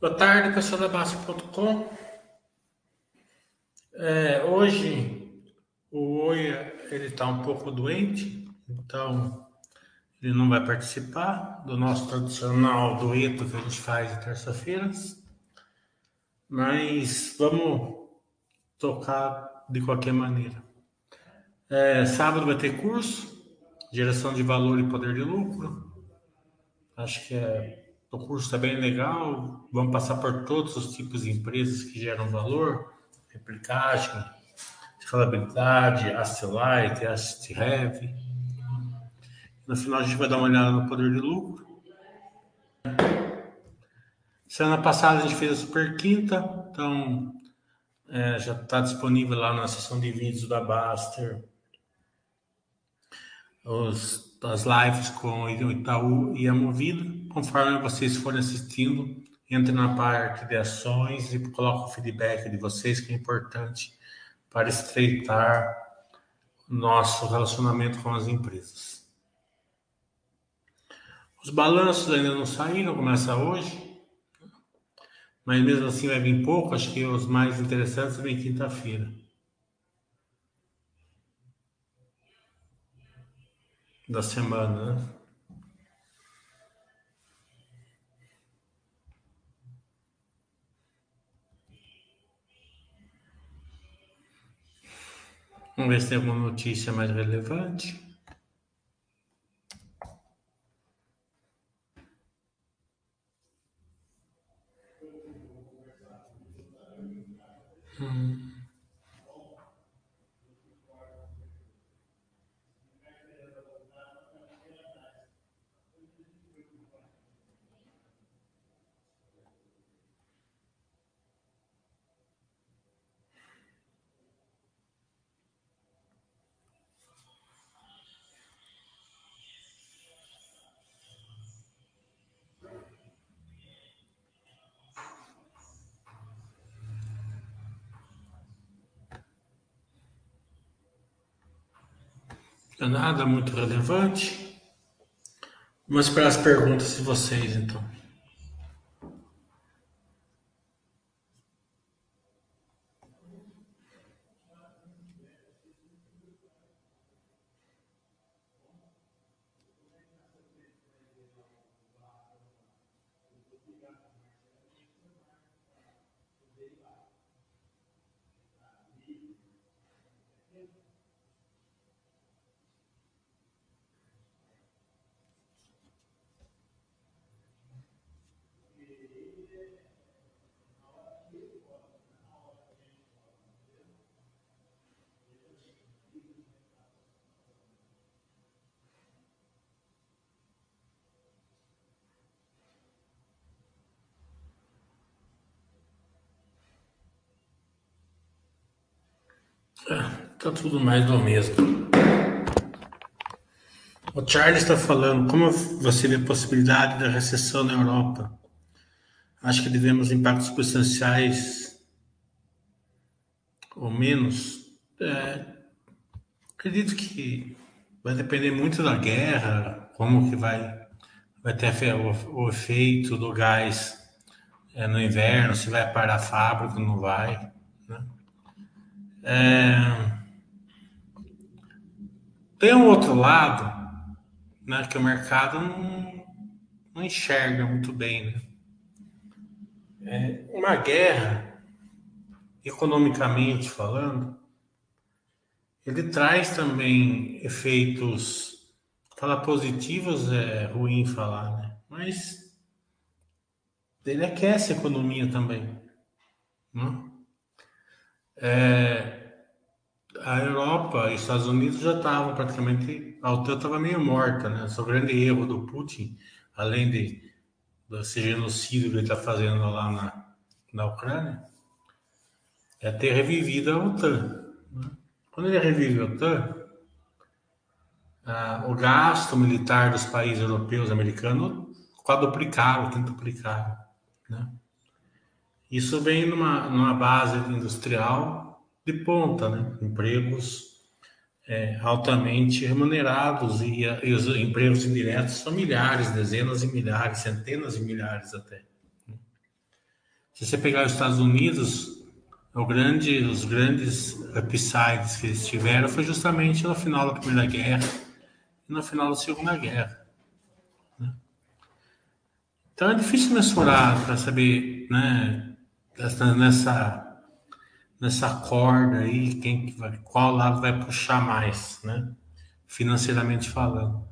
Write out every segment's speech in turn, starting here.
Boa tarde, pessoal da Basta.com. É, hoje o Oia ele está um pouco doente, então ele não vai participar do nosso tradicional dueto que a gente faz de terça-feiras, mas vamos tocar de qualquer maneira. É, sábado vai ter curso, geração de valor e poder de lucro. Acho que é o curso está bem legal. Vamos passar por todos os tipos de empresas que geram valor, replicagem, escalabilidade, asset light, asset heavy. No final a gente vai dar uma olhada no poder de lucro. Semana passada a gente fez a super quinta, então é, já está disponível lá na seção de vídeos da Baster os, as lives com o Itaú e a Movida. Conforme vocês forem assistindo, entre na parte de ações e coloque o feedback de vocês, que é importante para estreitar nosso relacionamento com as empresas. Os balanços ainda não saíram, começa hoje. Mas mesmo assim vai vir pouco, acho que os mais interessantes vêm quinta-feira. Da semana, né? Vamos ver se tem alguma notícia mais relevante. Hum. É nada muito relevante. Vamos para as perguntas de vocês, então. Tá tudo mais do mesmo. O Charles está falando, como você vê a possibilidade da recessão na Europa? Acho que devemos impactos substanciais ou menos. É, acredito que vai depender muito da guerra, como que vai, vai ter o, o efeito do gás é, no inverno, se vai parar a fábrica, não vai. É, tem um outro lado, né, que o mercado não, não enxerga muito bem. Né? É, uma guerra, economicamente falando, ele traz também efeitos, falar positivos é ruim falar, né? Mas ele aquece a economia também. Né? É, a Europa e os Estados Unidos já estavam praticamente. A OTAN estava meio morta, né? Só o grande erro do Putin, além de desse genocídio que ele está fazendo lá na, na Ucrânia, é ter revivido a OTAN. Né? Quando ele revive a OTAN, ah, o gasto militar dos países europeus americanos quadruplicaram, quintuplicaram. Né? Isso vem numa, numa base industrial de ponta, né? empregos é, altamente remunerados e, e, os empregos indiretos são milhares, dezenas de milhares, centenas de milhares até. Se você pegar os Estados Unidos, grande, os grandes upsides que eles tiveram foi justamente no final da Primeira Guerra e no final da Segunda Guerra. Né? Então é difícil mensurar para saber, né, nessa, nessa corda aí, quem, qual lado vai puxar mais, né, financeiramente falando.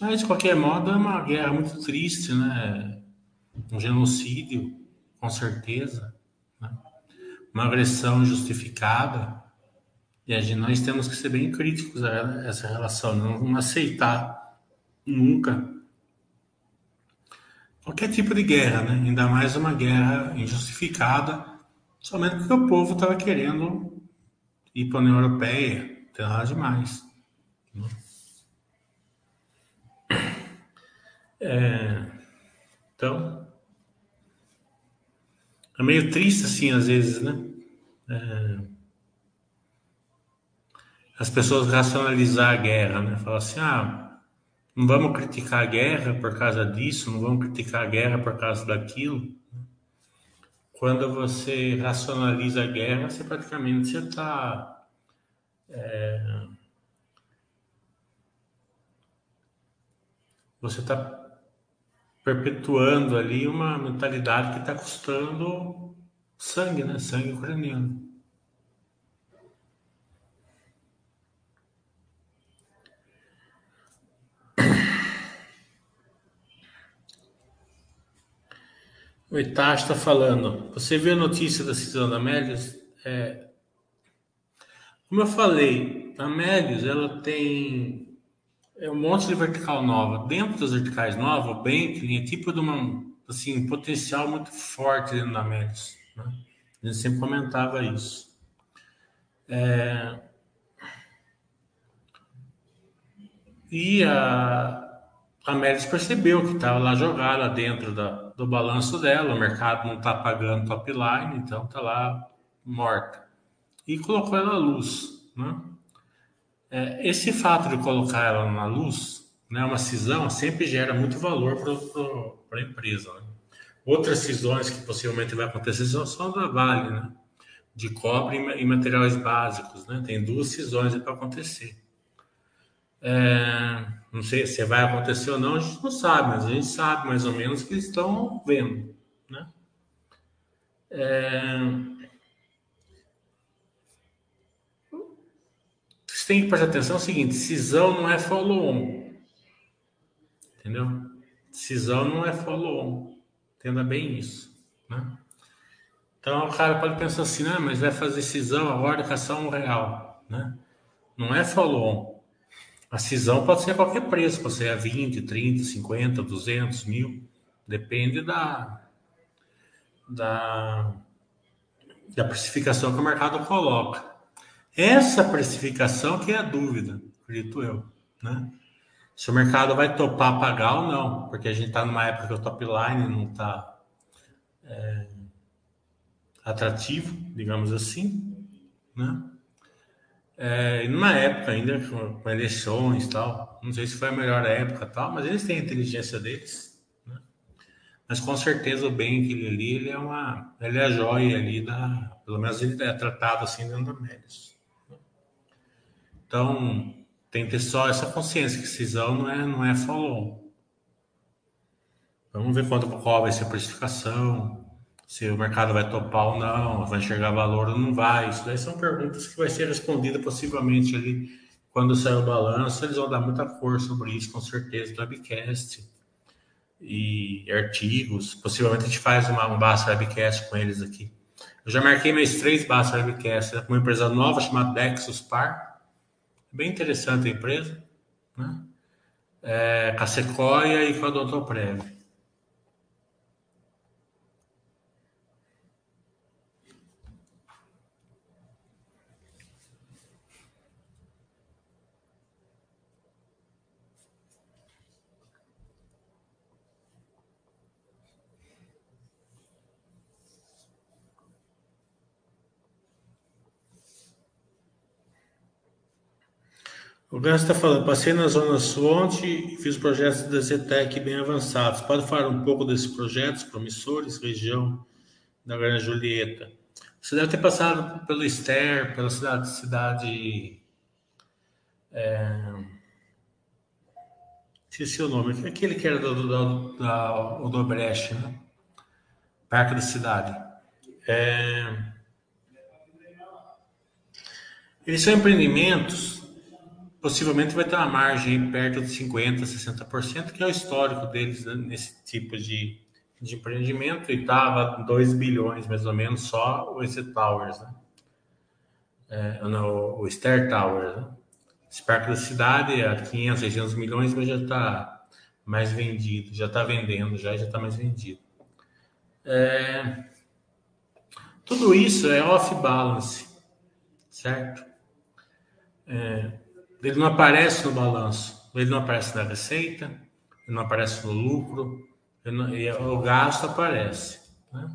Mas, de qualquer modo, é uma guerra muito triste, né? Um genocídio com certeza, né? uma agressão justificada. E a gente, nós temos que ser bem críticos a essa relação, não aceitar nunca qualquer tipo de guerra, né? ainda mais uma guerra injustificada, somente porque o povo estava querendo ir para a União Europeia, tem nada demais. Né? É, então, é meio triste assim às vezes, né? É, as pessoas racionalizar a guerra, né? Falar assim, ah, não vamos criticar a guerra por causa disso, não vamos criticar a guerra por causa daquilo. Quando você racionaliza a guerra, você praticamente você está é, você está perpetuando ali uma mentalidade que está custando sangue, né? Sangue ucraniano. O Itachi está falando. Você viu a notícia da cisão da Mélios? É, como eu falei, a Mélios ela tem é um monte de vertical nova. Dentro das verticais novas, o Bentley é tipo de uma, assim, um potencial muito forte dentro da Médios. Né? A gente sempre comentava isso. É... E a, Médios percebeu que estava lá jogada dentro da, do balanço dela, o mercado não está pagando top line, então está lá morta. E colocou ela à luz. Né? É, esse fato de colocar ela na luz, né, uma cisão, sempre gera muito valor para a empresa. Né? Outras cisões que possivelmente vai acontecer são da Vale, né? de cobre e materiais básicos. Né? Tem duas cisões para acontecer. É, não sei se vai acontecer ou não, a gente não sabe, mas a gente sabe mais ou menos que eles estão vendo. Né? É, Você tem que prestar atenção é o seguinte: cisão não é follow-on. Entendeu? Cisão não é follow-on. Entenda bem isso. Né? Então o cara pode pensar assim, ah, mas vai fazer cisão agora só um real. Né? Não é follow-on. A cisão pode ser a qualquer preço, pode ser a 20, 30, 50, 200, mil. Depende da, da, da precificação que o mercado coloca. Essa precificação que é a dúvida, acredito eu, né? Se o mercado vai topar pagar ou não, porque a gente está numa época que o top line não está é, atrativo, digamos assim, né? É, numa época ainda com, eleições e tal, não sei se foi a melhor época tal, mas eles têm a inteligência deles, né? Mas com certeza o bem que ele ali, ele é uma, ele é a joia ali da, pelo menos ele é tratado assim dentro da Médios. Então, tem que ter só essa consciência que cisão não é, não é follow. Vamos ver quanto qual vai ser a precificação, se o mercado vai topar ou não, vai enxergar valor ou não vai. Isso daí são perguntas que vai ser respondida possivelmente ali quando sair o balanço. Eles vão dar muita cor sobre isso, com certeza, do webcast e artigos. Possivelmente a gente faz uma, um basta webcast com eles aqui. Eu já marquei mais três basta webcasts com uma empresa nova chamada Dexus Par Bem interessante a empresa, né? É, com a Sequoia e com a Doutor Prévio. O Gans está falando, passei na Zona Sul ontem e fiz projetos da Zetec bem avançados. Pode falar um pouco desses projetos promissores, região da Grande Julieta. Você deve ter passado pelo Ster, pela cidade, cidade é, esqueci o nome, aquele que era do, do, da Odobrecht, né? Parque da cidade. É, eles são empreendimentos, possivelmente vai ter uma margem perto de 50%, 60%, que é o histórico deles né, nesse tipo de, de empreendimento, e estava 2 bilhões mais ou menos só o EC Towers, né? É, não, o Star Towers, né? Esse parque da cidade é 500, 600 milhões, mas já está mais vendido, já está vendendo, já já está mais vendido. É, tudo isso é off-balance, certo? É, ele não aparece no balanço, ele não aparece na receita, ele não aparece no lucro, não, o gasto aparece. Né?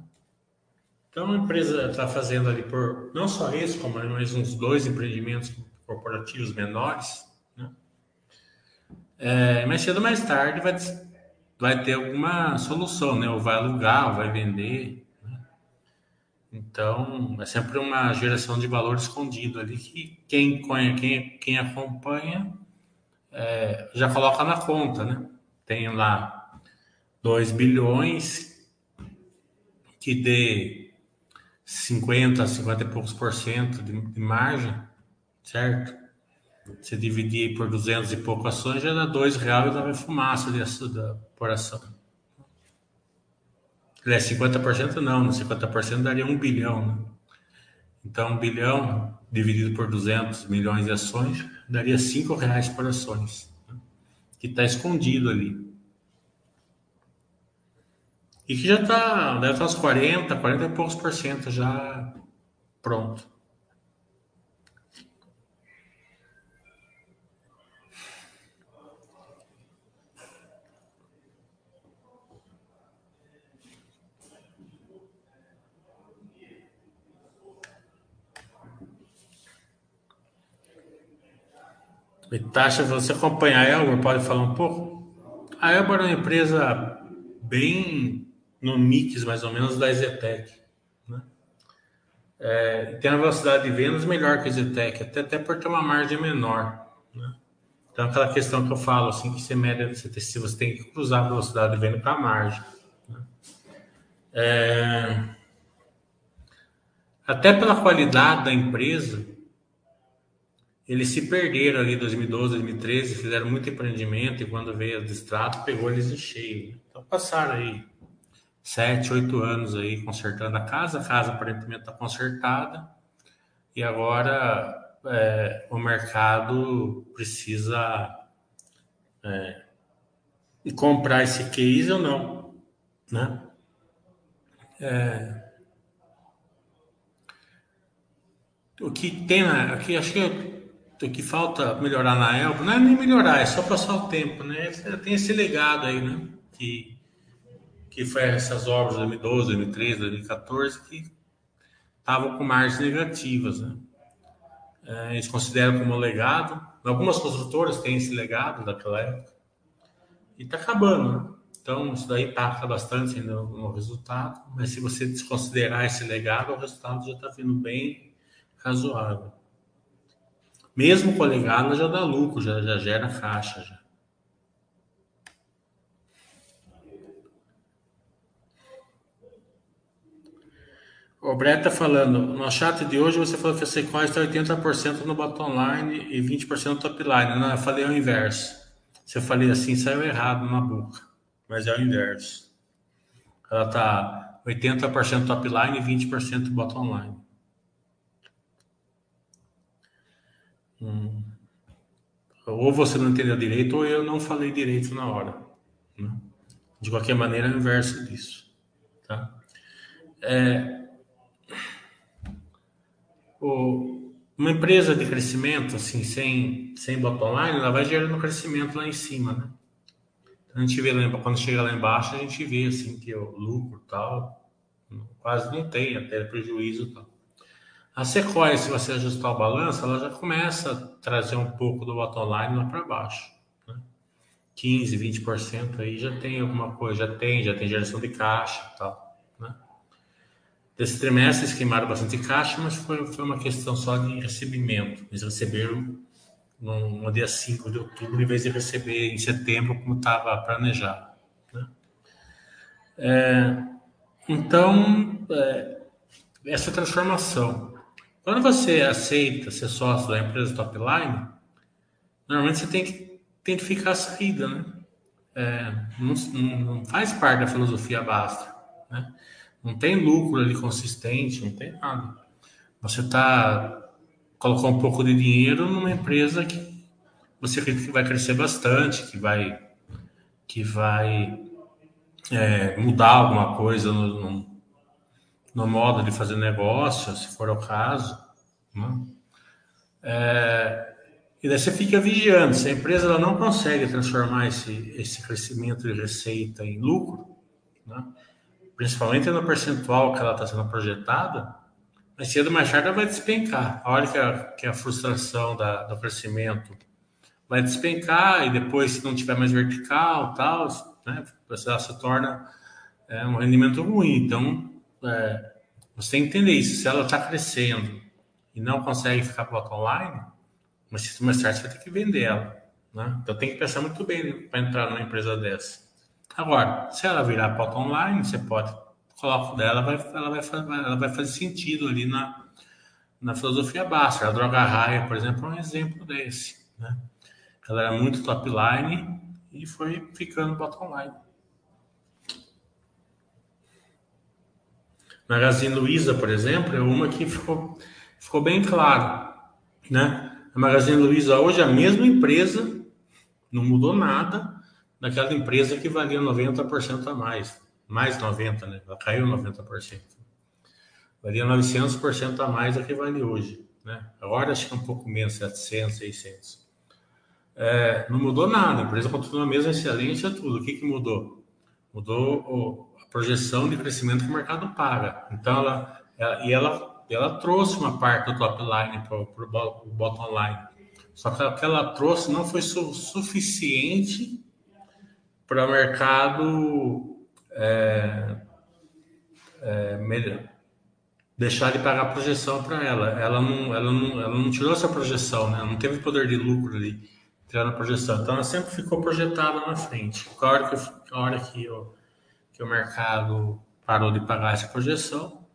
Então a empresa está fazendo ali por não só esse, como mais uns dois empreendimentos corporativos menores, né? é, mais cedo ou mais tarde vai, vai ter alguma solução, né? Ou vai alugar, ou vai vender. Então, é sempre uma geração de valor escondido ali que quem, quem, quem acompanha é, já coloca na conta, né? Tem lá 2 bilhões que dê 50, 50 e poucos por cento de, de margem certo? Você dividir por 200 e pouco ações, já dá dois reais e dá fumaça dessa, da, por ação. Ele é 50% não, no 50% daria um bilhão. Né? Então, um bilhão dividido por 200 milhões de ações daria cinco reais por ações, né? que está escondido ali. E que já está, deve estar uns 40, 40 e poucos por cento já pronto. E taxa, você acompanha a Elbor, pode falar um pouco? A Elbor é uma empresa bem no mix, mais ou menos, da Zetec. Né? É, tem uma velocidade de vendas melhor que a Zetec, até, até por ter uma margem menor. Né? Então, aquela questão que eu falo, assim, que você mede, se você tem que cruzar a velocidade de venda para a margem. Né? É, até pela qualidade da empresa, eles se perderam ali em 2012, 2013, fizeram muito empreendimento e quando veio o distrato, pegou eles em cheio. Então passaram aí sete, oito anos aí consertando a casa, a casa aparentemente está consertada e agora é, o mercado precisa é, comprar esse case ou não, né? É, o que tem, aqui acho que o que falta melhorar na Elba não é nem melhorar, é só passar o tempo, né? Tem esse legado aí, né? Que, que foi essas obras de 2012, 2013, 2014 que estavam com margens negativas, né? É, eles consideram como legado. Algumas construtoras têm esse legado daquela época e está acabando, né? Então, isso daí impacta bastante no, no resultado, mas se você desconsiderar esse legado, o resultado já está vindo bem razoável. Mesmo coligada já dá lucro, já, já gera caixa. Já. O Brett está falando, no chat de hoje você falou que a Sequoia está 80% no bottom line e 20% no top line. Não, eu falei o inverso. Se eu falei assim, saiu errado na boca. Mas é o inverso. Ela está 80% top line e 20% bottom line. Hum. Ou você não entendeu direito, ou eu não falei direito na hora. Né? De qualquer maneira, é o inverso disso. Tá? É, o, uma empresa de crescimento, assim, sem, sem bottom line, ela vai gerando crescimento lá em cima, né? Então, a gente vê, quando chega lá embaixo, a gente vê, assim, que o lucro tal, quase não tem, até prejuízo tal. A Sequoia, se você ajustar o balanço, ela já começa a trazer um pouco do bottom line lá para baixo. Né? 15, 20% aí já tem alguma coisa, já tem, já tem geração de caixa e tal. Né? Desse trimestre eles queimaram bastante caixa, mas foi, foi uma questão só de recebimento. Eles receberam no, no dia 5 de outubro, em vez de receber em setembro, como estava planejado. Né? É, então, é, essa transformação. Quando você aceita ser sócio da empresa Topline, normalmente você tem que identificar a saída, né? É, não, não, faz parte da filosofia basta, né? Não tem lucro ali consistente, não tem nada. Você está colocar um pouco de dinheiro numa empresa que você acredita que vai crescer bastante, que vai que vai é, mudar alguma coisa no, no, no, modo de fazer negócio, se for o caso. Né? É, e daí você fica vigiando. Se a empresa ela não consegue transformar esse, esse crescimento de receita em lucro, né? principalmente no percentual que ela está sendo projetada, mais cedo ou mais tarde ela vai despencar. A hora que a, que a frustração da, do crescimento vai despencar e depois, se não tiver mais vertical tal, né, se torna é, um rendimento ruim. Então, é, você tem que entender isso. Se ela está crescendo e não consegue ficar bottom line, mas mais tarde você vai ter que vender ela. Né? Então, tem que pensar muito bem para entrar numa empresa dessa. Agora, se ela virar bottom line, você pode colocar dela, vai, ela, vai, ela vai fazer sentido ali na, na filosofia básica. A droga raia, por exemplo, é um exemplo desse. Né? Ela era muito top line e foi ficando bottom line. Magazine Luiza, por exemplo, é uma que ficou, ficou bem claro. Né? A Magazine Luiza hoje é a mesma empresa, não mudou nada daquela empresa que valia 90% a mais. Mais 90%, né? Ela caiu 90%. Valia 900% a mais do que vale hoje. Né? Agora acho que é um pouco menos, 700, 600. É, não mudou nada, a empresa continua a mesma excelência, tudo. O que, que mudou? Mudou a projeção de crescimento que o mercado paga. Então, ela, ela e ela, ela trouxe uma parte do top line para o bottom line. Só que o que ela trouxe não foi su suficiente para o mercado é, é, deixar de pagar a projeção para ela. Ela não, ela, não, ela não tirou essa projeção, né? não teve poder de lucro ali, tirando a projeção. Então ela sempre ficou projetada na frente. A hora que, a hora que, o, que o mercado parou de pagar essa projeção,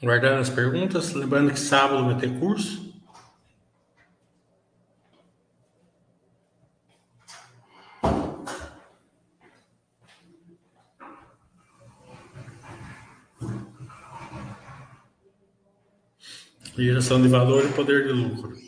Guardando as perguntas, lembrando que sábado vai ter curso. Geração de valor e poder de lucro.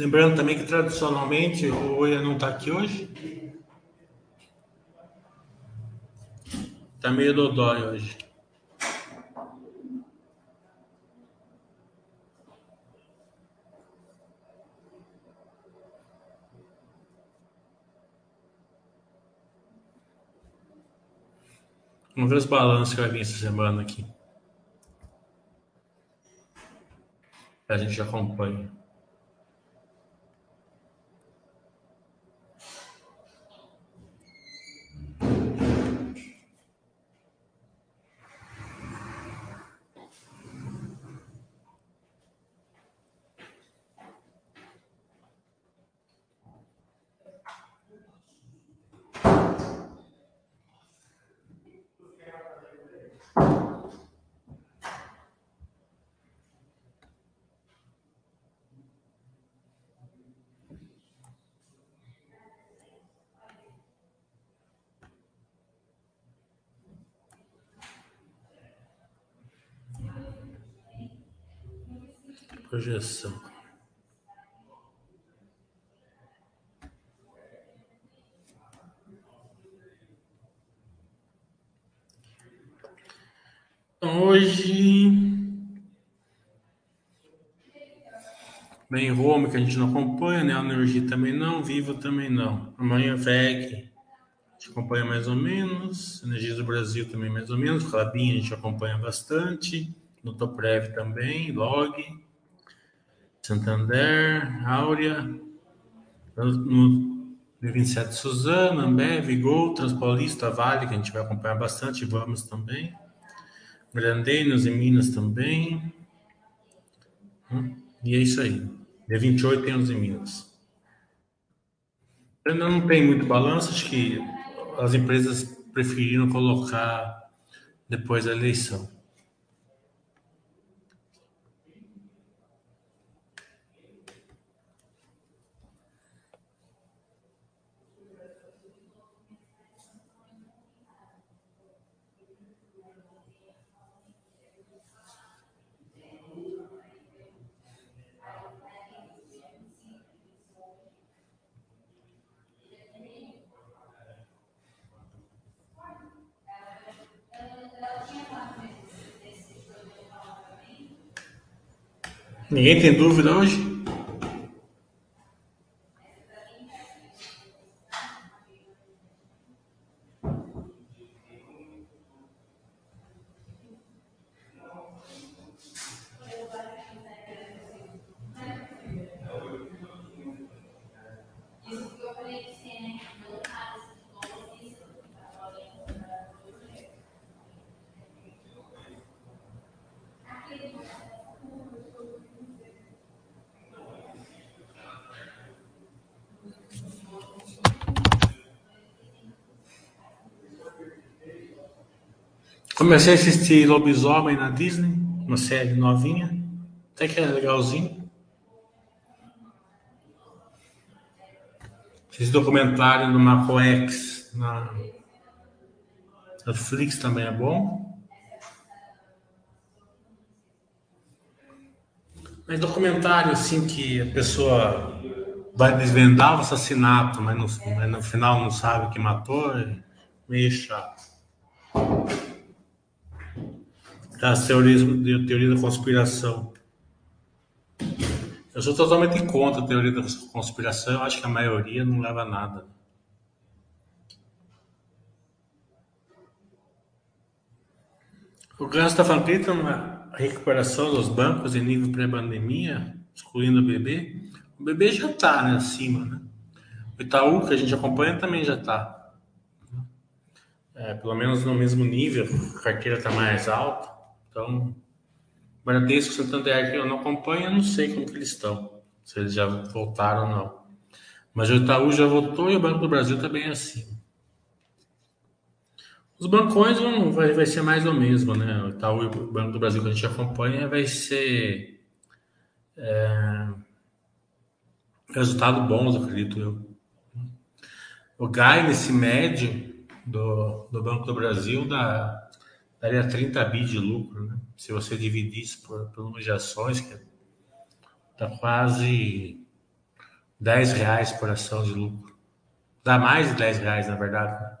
Lembrando também que tradicionalmente o Oia não está aqui hoje. Está meio dodói hoje. Vamos ver os balanços que vai vir essa semana aqui. A gente acompanha. Projeção. Então, hoje. Bem, Rome, que a gente não acompanha, né? A Energia também não, Viva também não. Amanhã, VEG, a gente acompanha mais ou menos. Energia do Brasil também mais ou menos. Clabin a gente acompanha bastante. No Toprev também, Log. Santander, Áurea. No 27 Suzana, Ambev, Gol, Transpaulista, Vale, que a gente vai acompanhar bastante, vamos também. Grandenos em Minas também. Hum, e é isso aí. Dia 28 tem os em Minas. Ainda não tem muito balanço, acho que as empresas preferiram colocar depois da eleição. Ninguém tem dúvida hoje? Comecei a assistir Lobisomem na Disney, uma série novinha, até que é legalzinho. Esse documentário do Marco X na Netflix também é bom. Mas documentário assim que a pessoa vai desvendar o assassinato, mas no, mas no final não sabe que matou, é meio chato. Das teorias, de teoria da conspiração. Eu sou totalmente contra a teoria da conspiração, eu acho que a maioria não leva a nada. O Gans está falando que uma recuperação dos bancos em nível pré-pandemia, excluindo o BB. O BB já está né, acima, né? O Itaú, que a gente acompanha, também já está. É, pelo menos no mesmo nível, a carteira está mais alta. Então, Bradesco, Santander, que eu não acompanho, eu não sei como que eles estão, se eles já voltaram ou não. Mas o Itaú já voltou e o Banco do Brasil também tá é assim. Os bancões vão, vai, vai ser mais o mesmo, né? O Itaú e o Banco do Brasil que a gente acompanha vai ser é, resultado bons, acredito eu. O nesse médio do, do Banco do Brasil dá daria 30 bi de lucro, né? Se você dividir isso por, por número de ações, que dá quase 10 reais por ação de lucro. Dá mais de 10 reais, na verdade. Né?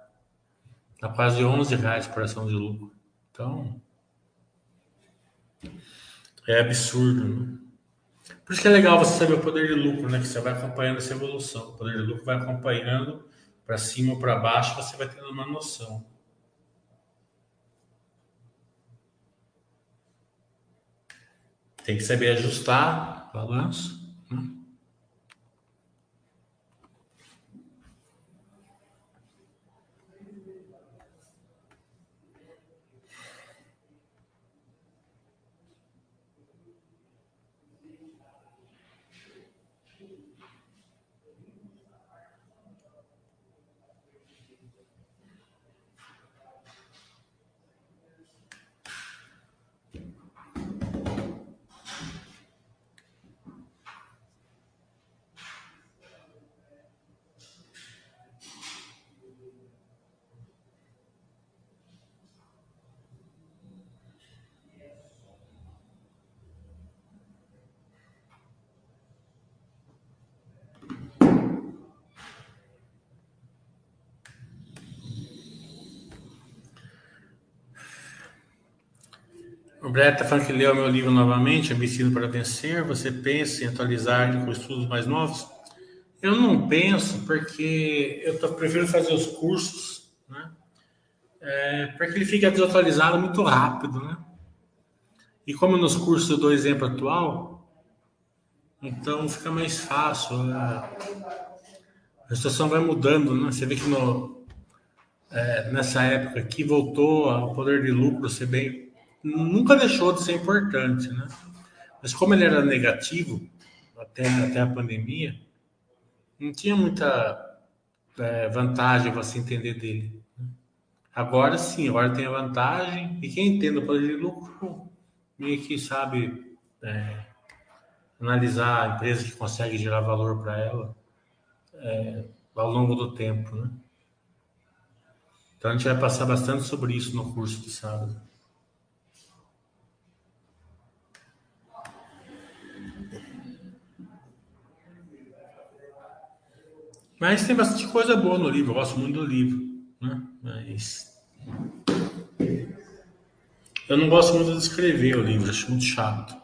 Dá quase 11 reais por ação de lucro. Então, é absurdo, né? Por isso que é legal você saber o poder de lucro, né? Que você vai acompanhando essa evolução. O poder de lucro vai acompanhando para cima ou para baixo, você vai tendo uma noção. Tem que saber ajustar balanço. Né? O Brett está falando que leu meu livro novamente, Ambicino para Vencer. Você pensa em atualizar com estudos mais novos? Eu não penso, porque eu tô, prefiro fazer os cursos, né? É, porque ele fica desatualizado muito rápido, né? E como nos cursos eu dou exemplo atual, então fica mais fácil. A, a situação vai mudando, né? Você vê que no, é, nessa época aqui voltou o poder de lucro ser bem nunca deixou de ser importante, né? Mas como ele era negativo até, até a pandemia, não tinha muita é, vantagem você entender dele. Né? Agora sim, agora tem a vantagem, e quem entende o poder de lucro meio que sabe é, analisar a empresa que consegue gerar valor para ela é, ao longo do tempo, né? Então a gente vai passar bastante sobre isso no curso de sábado. Mas tem bastante coisa boa no livro, eu gosto muito do livro, né? Mas eu não gosto muito de escrever o livro, acho muito chato.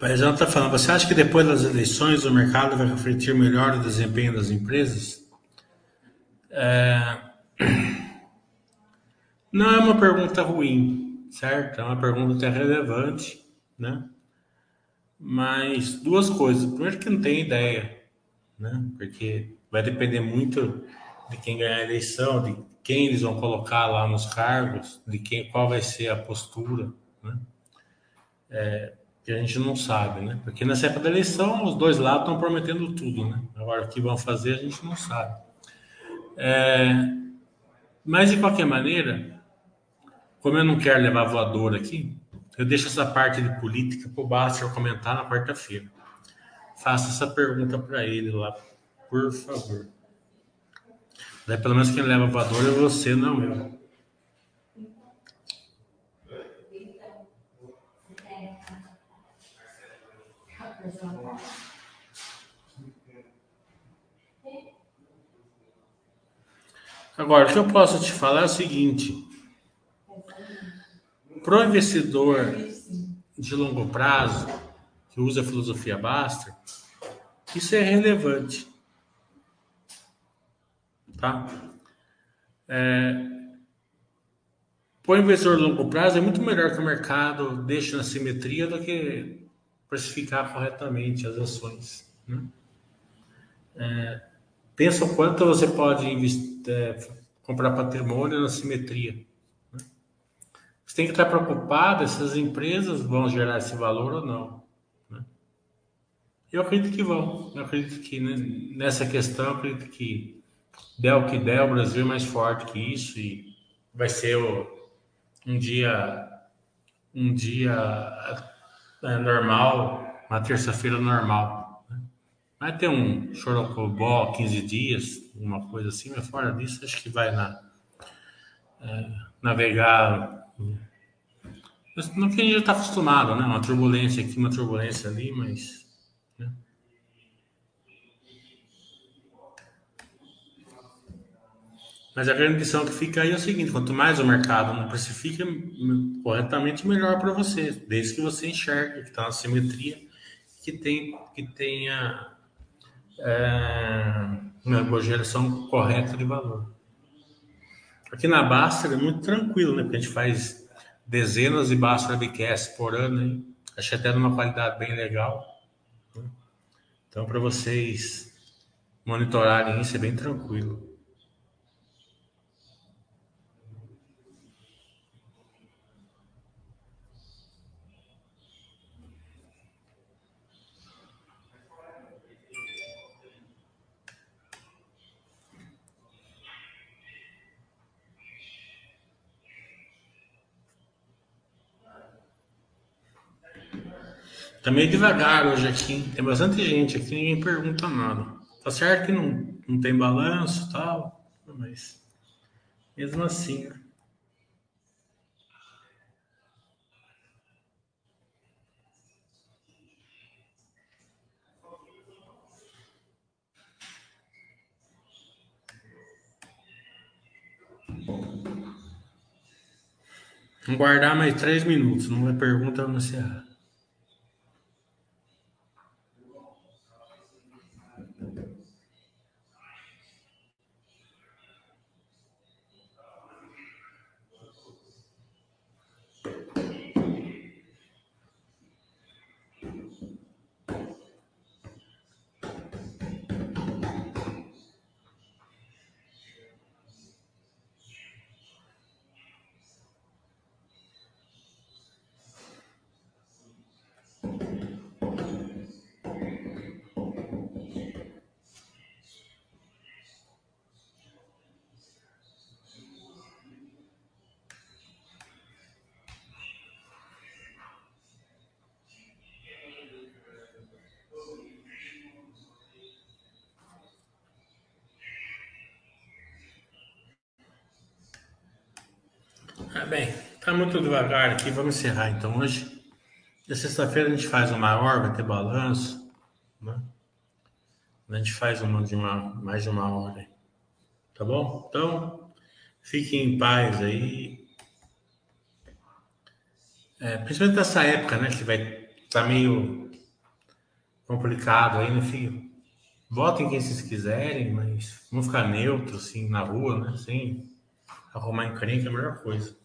Paisão está falando, você acha que depois das eleições o mercado vai refletir melhor o desempenho das empresas? É... Não é uma pergunta ruim, certo? É uma pergunta até relevante, né? Mas duas coisas. Primeiro que não tem ideia, né? Porque vai depender muito de quem ganhar a eleição, de quem eles vão colocar lá nos cargos, de quem, qual vai ser a postura, né? É, que a gente não sabe, né? Porque nessa época da eleição, os dois lados estão prometendo tudo, né? Agora, o que vão fazer, a gente não sabe. É... Mas, de qualquer maneira, como eu não quero levar voador aqui, eu deixo essa parte de política para o Baster comentar na quarta-feira. Faça essa pergunta para ele lá, por favor. Daí, pelo menos quem leva voador é você, não eu. Agora, o que eu posso te falar é o seguinte: para o investidor de longo prazo, que usa a filosofia Baster, isso é relevante. Tá? É, para o investidor de longo prazo, é muito melhor que o mercado deixe na simetria do que precificar corretamente as ações. Né? É, pensa o quanto você pode é, comprar patrimônio na simetria. Né? Você tem que estar preocupado se as empresas vão gerar esse valor ou não. Né? Eu acredito que vão. Eu acredito que né, nessa questão, acredito que der o que der, o Brasil é mais forte que isso e vai ser o, um dia um dia normal, uma terça-feira normal. Né? Vai ter um chorocobó 15 dias, uma coisa assim, mas fora disso, acho que vai na, é, navegar. No que a gente já está acostumado, né? Uma turbulência aqui, uma turbulência ali, mas. Né? Mas a grande lição que fica aí é o seguinte: quanto mais o mercado não precifica corretamente, melhor para você, desde que você enxergue que está na simetria, que, tem, que tenha é, uma geração correta de valor. Aqui na Baster é muito tranquilo, né? Porque a gente faz dezenas de Baster Webcasts por ano, hein? Achei até numa qualidade bem legal. Né? Então, para vocês monitorarem isso, é bem tranquilo. Tá meio devagar hoje aqui. Tem bastante gente aqui, ninguém pergunta nada. Tá certo que não, não tem balanço e tal, mas mesmo assim. né? Vamos guardar mais três minutos. Não é pergunta, vamos Ah, bem, tá muito devagar aqui. Vamos encerrar então hoje. Na sexta-feira a gente faz o maior, vai ter balanço, né? A gente faz uma de uma, mais de uma hora, tá bom? Então, fiquem em paz aí. É, principalmente nessa época, né? Que vai tá meio complicado aí, né, filho? Votem quem vocês quiserem, mas vamos ficar neutro, assim, na rua, né? Sem arrumar encrenca, é a melhor coisa.